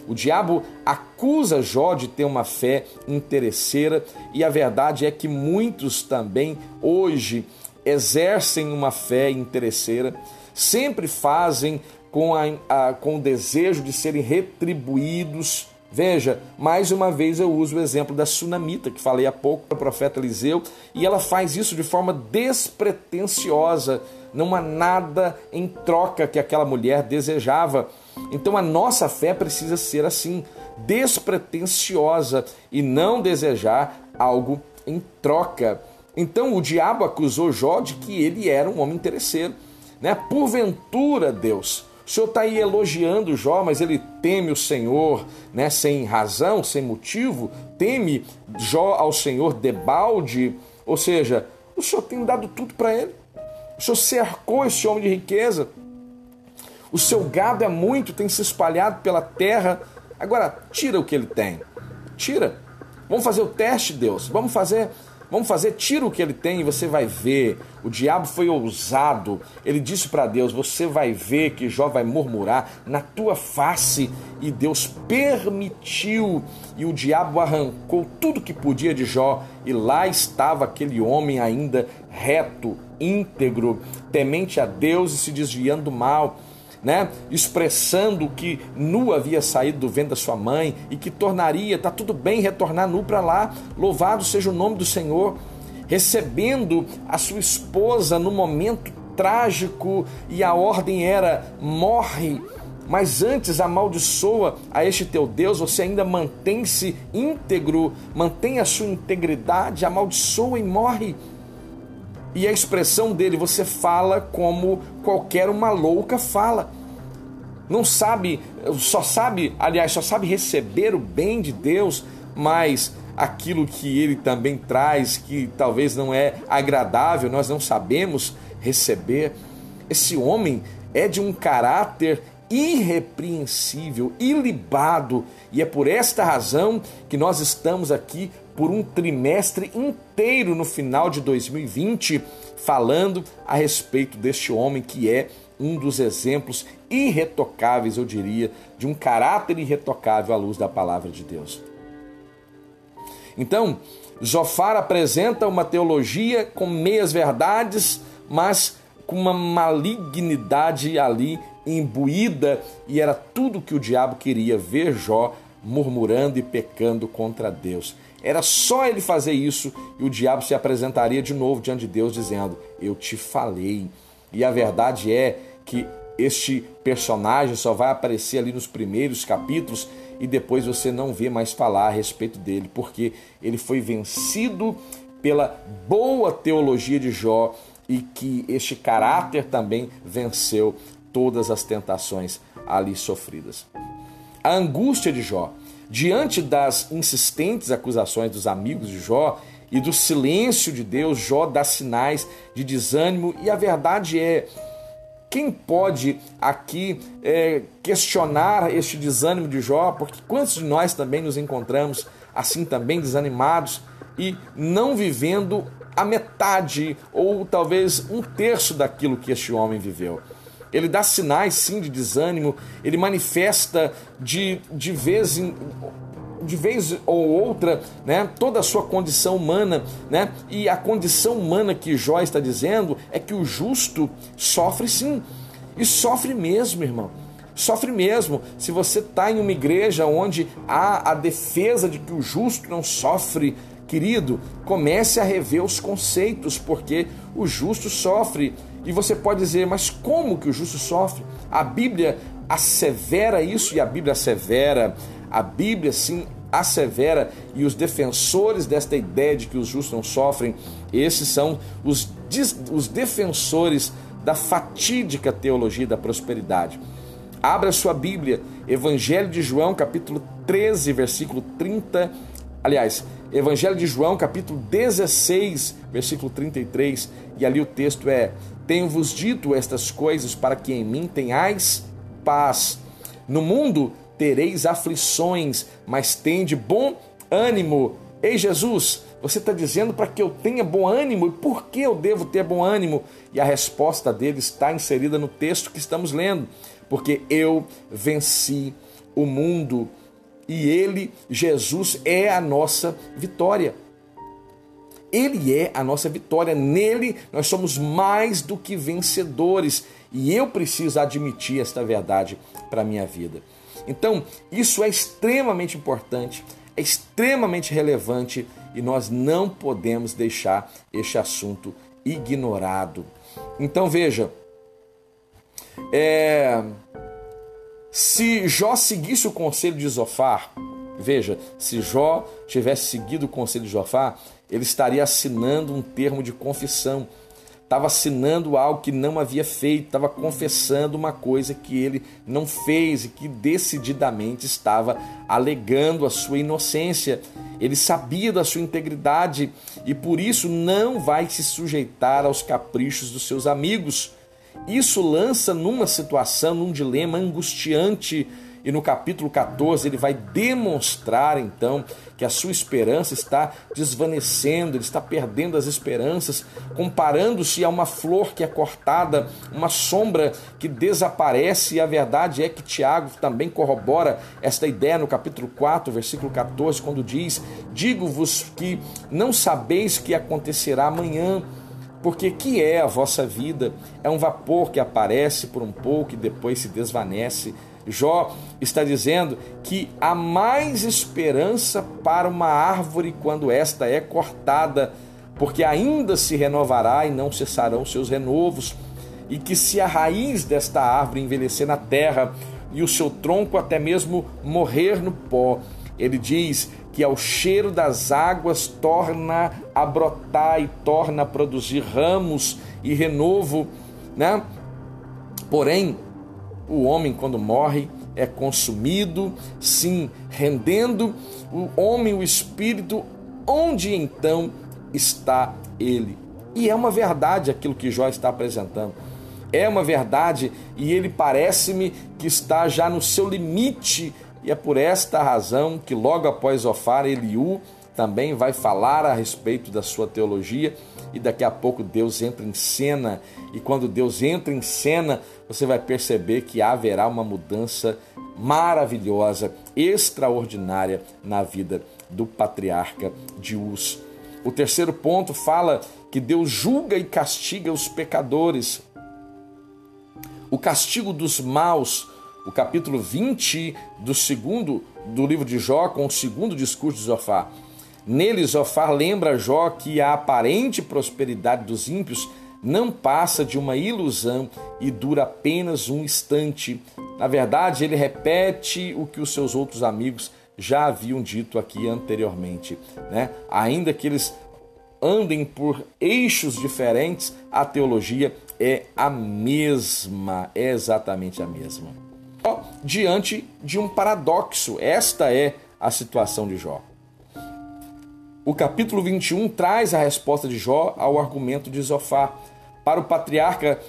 O diabo acusa Jó de ter uma fé interesseira e a verdade é que muitos também hoje exercem uma fé interesseira, sempre fazem com, a, a, com o desejo de serem retribuídos. Veja, mais uma vez eu uso o exemplo da sunamita que falei há pouco para o profeta Eliseu, e ela faz isso de forma despretensiosa. Não há nada em troca que aquela mulher desejava. Então a nossa fé precisa ser assim, despretensiosa e não desejar algo em troca. Então o diabo acusou Jó de que ele era um homem interesseiro. Né? Porventura, Deus, o Senhor está aí elogiando Jó, mas ele teme o Senhor, né? sem razão, sem motivo, teme Jó ao Senhor debalde, ou seja, o Senhor tem dado tudo para ele. O Senhor cercou esse homem de riqueza, o seu gado é muito, tem se espalhado pela terra. Agora, tira o que ele tem. Tira. Vamos fazer o teste, Deus. Vamos fazer. Vamos fazer, tira o que ele tem e você vai ver. O diabo foi ousado. Ele disse para Deus: Você vai ver que Jó vai murmurar na tua face. E Deus permitiu. E o diabo arrancou tudo que podia de Jó. E lá estava aquele homem ainda reto, íntegro, temente a Deus e se desviando do mal né, expressando que nu havia saído do ventre da sua mãe e que tornaria, tá tudo bem retornar nu para lá, louvado seja o nome do Senhor, recebendo a sua esposa no momento trágico e a ordem era: morre. Mas antes amaldiçoa a este teu Deus, você ainda mantém-se íntegro, mantém a sua integridade, amaldiçoa e morre. E a expressão dele, você fala como qualquer uma louca fala. Não sabe, só sabe, aliás, só sabe receber o bem de Deus, mas aquilo que ele também traz, que talvez não é agradável, nós não sabemos receber. Esse homem é de um caráter irrepreensível, ilibado, e é por esta razão que nós estamos aqui por um trimestre inteiro no final de 2020 falando a respeito deste homem que é um dos exemplos irretocáveis, eu diria, de um caráter irretocável à luz da palavra de Deus. Então, Zofar apresenta uma teologia com meias verdades, mas com uma malignidade ali imbuída, e era tudo que o diabo queria ver Jó murmurando e pecando contra Deus. Era só ele fazer isso e o diabo se apresentaria de novo diante de Deus, dizendo: Eu te falei. E a verdade é que este personagem só vai aparecer ali nos primeiros capítulos e depois você não vê mais falar a respeito dele, porque ele foi vencido pela boa teologia de Jó e que este caráter também venceu todas as tentações ali sofridas. A angústia de Jó, diante das insistentes acusações dos amigos de Jó e do silêncio de Deus, Jó dá sinais de desânimo e a verdade é quem pode aqui é, questionar este desânimo de Jó? Porque quantos de nós também nos encontramos assim também desanimados e não vivendo a metade ou talvez um terço daquilo que este homem viveu? Ele dá sinais sim de desânimo, ele manifesta de, de vez em de vez ou outra, né, toda a sua condição humana, né? E a condição humana que Jó está dizendo é que o justo sofre sim. E sofre mesmo, irmão. Sofre mesmo. Se você está em uma igreja onde há a defesa de que o justo não sofre, querido, comece a rever os conceitos, porque o justo sofre. E você pode dizer, mas como que o justo sofre? A Bíblia assevera isso e a Bíblia assevera a Bíblia sim assevera e os defensores desta ideia de que os justos não sofrem, esses são os, os defensores da fatídica teologia da prosperidade. Abra sua Bíblia, Evangelho de João, capítulo 13, versículo 30. Aliás, Evangelho de João, capítulo 16, versículo 33, e ali o texto é: Tenho-vos dito estas coisas para que em mim tenhais paz. No mundo tereis aflições, mas tende bom ânimo. Ei Jesus, você está dizendo para que eu tenha bom ânimo? E por que eu devo ter bom ânimo? E a resposta dele está inserida no texto que estamos lendo. Porque eu venci o mundo e ele, Jesus, é a nossa vitória. Ele é a nossa vitória. Nele nós somos mais do que vencedores. E eu preciso admitir esta verdade para a minha vida. Então, isso é extremamente importante, é extremamente relevante e nós não podemos deixar este assunto ignorado. Então, veja, é, se Jó seguisse o conselho de Zofar, veja, se Jó tivesse seguido o conselho de Zofar, ele estaria assinando um termo de confissão estava assinando algo que não havia feito, estava confessando uma coisa que ele não fez e que decididamente estava alegando a sua inocência. Ele sabia da sua integridade e por isso não vai se sujeitar aos caprichos dos seus amigos. Isso lança numa situação, num dilema angustiante e no capítulo 14 ele vai demonstrar então que a sua esperança está desvanecendo, ele está perdendo as esperanças, comparando-se a uma flor que é cortada, uma sombra que desaparece, e a verdade é que Tiago também corrobora esta ideia no capítulo 4, versículo 14, quando diz: Digo-vos que não sabeis que acontecerá amanhã. Porque que é a vossa vida? É um vapor que aparece por um pouco e depois se desvanece. Jó está dizendo que há mais esperança para uma árvore quando esta é cortada, porque ainda se renovará e não cessarão seus renovos, e que se a raiz desta árvore envelhecer na terra e o seu tronco até mesmo morrer no pó, ele diz que ao cheiro das águas torna a brotar e torna a produzir ramos e renovo, né? Porém, o homem, quando morre, é consumido, sim, rendendo o homem, o espírito, onde então está ele? E é uma verdade aquilo que Jó está apresentando. É uma verdade e ele parece-me que está já no seu limite, e é por esta razão que logo após Ofar, Eliú também vai falar a respeito da sua teologia e daqui a pouco Deus entra em cena e quando Deus entra em cena, você vai perceber que haverá uma mudança maravilhosa, extraordinária na vida do patriarca de Uz. O terceiro ponto fala que Deus julga e castiga os pecadores. O castigo dos maus, o capítulo 20 do segundo do livro de Jó, com o segundo discurso de Zofar. Nele, Zofar lembra Jó que a aparente prosperidade dos ímpios não passa de uma ilusão e dura apenas um instante. Na verdade, ele repete o que os seus outros amigos já haviam dito aqui anteriormente, né? Ainda que eles andem por eixos diferentes, a teologia é a mesma, é exatamente a mesma. Diante de um paradoxo, esta é a situação de Jó. O capítulo 21 traz a resposta de Jó ao argumento de Zofar. Para o patriarca,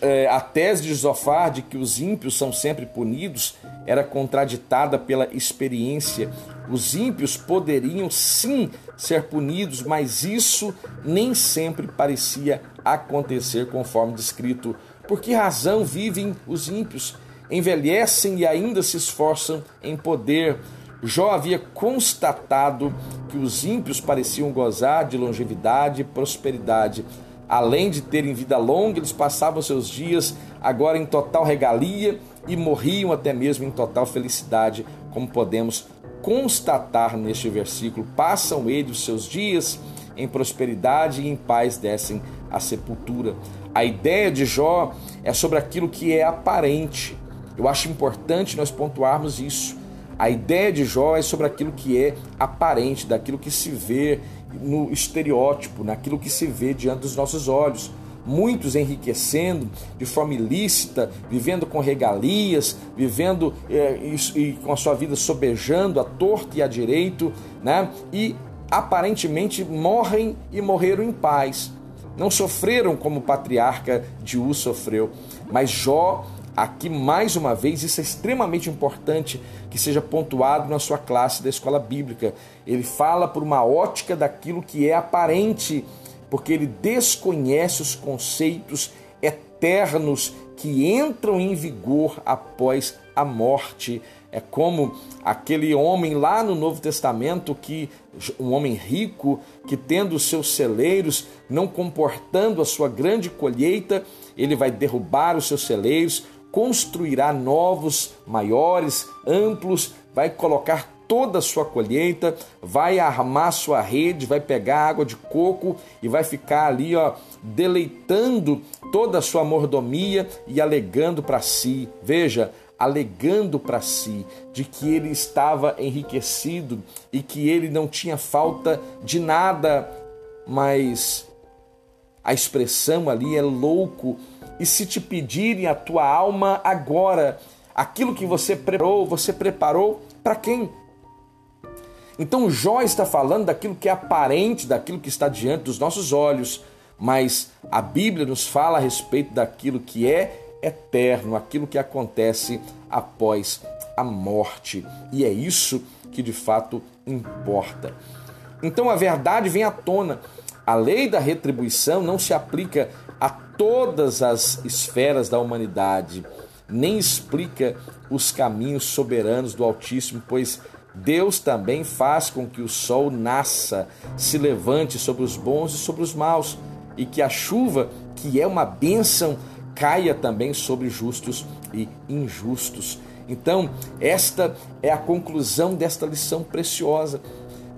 é, a tese de Zofar de que os ímpios são sempre punidos era contraditada pela experiência. Os ímpios poderiam sim ser punidos, mas isso nem sempre parecia acontecer conforme descrito. Por que razão vivem os ímpios? Envelhecem e ainda se esforçam em poder Jó havia constatado que os ímpios pareciam gozar de longevidade e prosperidade. Além de terem vida longa, eles passavam seus dias agora em total regalia e morriam até mesmo em total felicidade, como podemos constatar neste versículo. Passam eles os seus dias em prosperidade e em paz descem à sepultura. A ideia de Jó é sobre aquilo que é aparente. Eu acho importante nós pontuarmos isso. A ideia de Jó é sobre aquilo que é aparente, daquilo que se vê no estereótipo, naquilo que se vê diante dos nossos olhos. Muitos enriquecendo de forma ilícita, vivendo com regalias, vivendo é, e, e com a sua vida sobejando a torto e a direito, né? E aparentemente morrem e morreram em paz. Não sofreram como o patriarca de U sofreu, mas Jó Aqui, mais uma vez, isso é extremamente importante que seja pontuado na sua classe da escola bíblica. Ele fala por uma ótica daquilo que é aparente, porque ele desconhece os conceitos eternos que entram em vigor após a morte. É como aquele homem lá no Novo Testamento que um homem rico que tendo os seus celeiros, não comportando a sua grande colheita, ele vai derrubar os seus celeiros, construirá novos, maiores, amplos, vai colocar toda a sua colheita, vai armar sua rede, vai pegar água de coco e vai ficar ali, ó, deleitando toda a sua mordomia e alegando para si. Veja, alegando para si de que ele estava enriquecido e que ele não tinha falta de nada, mas a expressão ali é louco e se te pedirem a tua alma agora, aquilo que você preparou, você preparou para quem? Então Jó está falando daquilo que é aparente, daquilo que está diante dos nossos olhos, mas a Bíblia nos fala a respeito daquilo que é eterno, aquilo que acontece após a morte. E é isso que de fato importa. Então a verdade vem à tona. A lei da retribuição não se aplica a todas as esferas da humanidade, nem explica os caminhos soberanos do Altíssimo, pois Deus também faz com que o sol nasça, se levante sobre os bons e sobre os maus, e que a chuva, que é uma bênção, caia também sobre justos e injustos. Então, esta é a conclusão desta lição preciosa.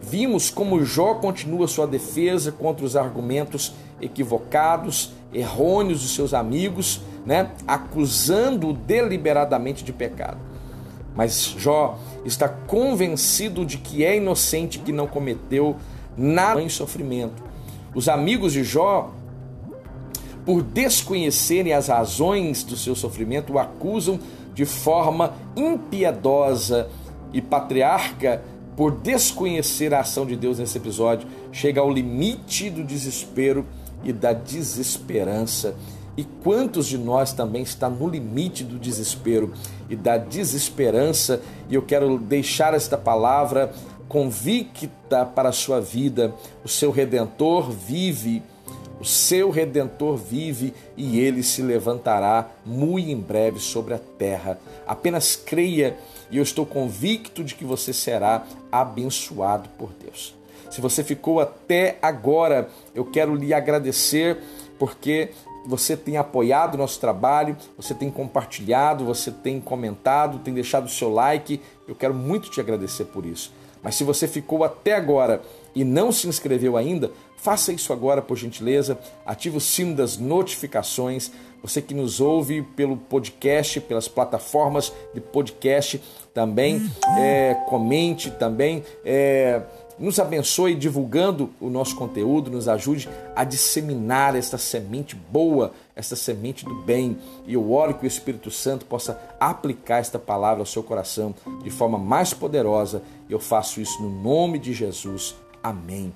Vimos como Jó continua sua defesa contra os argumentos equivocados errôneos dos seus amigos, né, acusando-o deliberadamente de pecado. Mas Jó está convencido de que é inocente, que não cometeu nada em sofrimento. Os amigos de Jó, por desconhecerem as razões do seu sofrimento, o acusam de forma impiedosa e patriarca por desconhecer a ação de Deus nesse episódio, chega ao limite do desespero e da desesperança. E quantos de nós também está no limite do desespero e da desesperança? E eu quero deixar esta palavra convicta para a sua vida. O seu redentor vive o seu redentor vive e ele se levantará muito em breve sobre a terra. Apenas creia e eu estou convicto de que você será abençoado por Deus. Se você ficou até agora, eu quero lhe agradecer porque você tem apoiado o nosso trabalho, você tem compartilhado, você tem comentado, tem deixado o seu like. Eu quero muito te agradecer por isso. Mas se você ficou até agora e não se inscreveu ainda, faça isso agora, por gentileza. Ative o sino das notificações. Você que nos ouve pelo podcast, pelas plataformas de podcast, também é, comente, também é, nos abençoe divulgando o nosso conteúdo, nos ajude a disseminar esta semente boa, esta semente do bem. E eu oro que o Espírito Santo possa aplicar esta palavra ao seu coração de forma mais poderosa. Eu faço isso no nome de Jesus. Amém.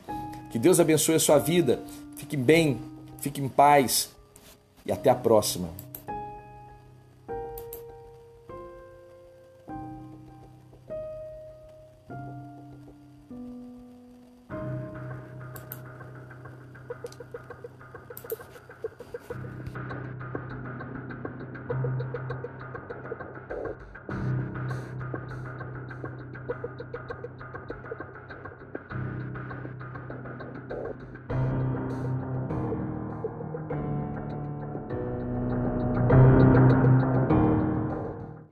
Que Deus abençoe a sua vida. Fique bem, fique em paz e até a próxima.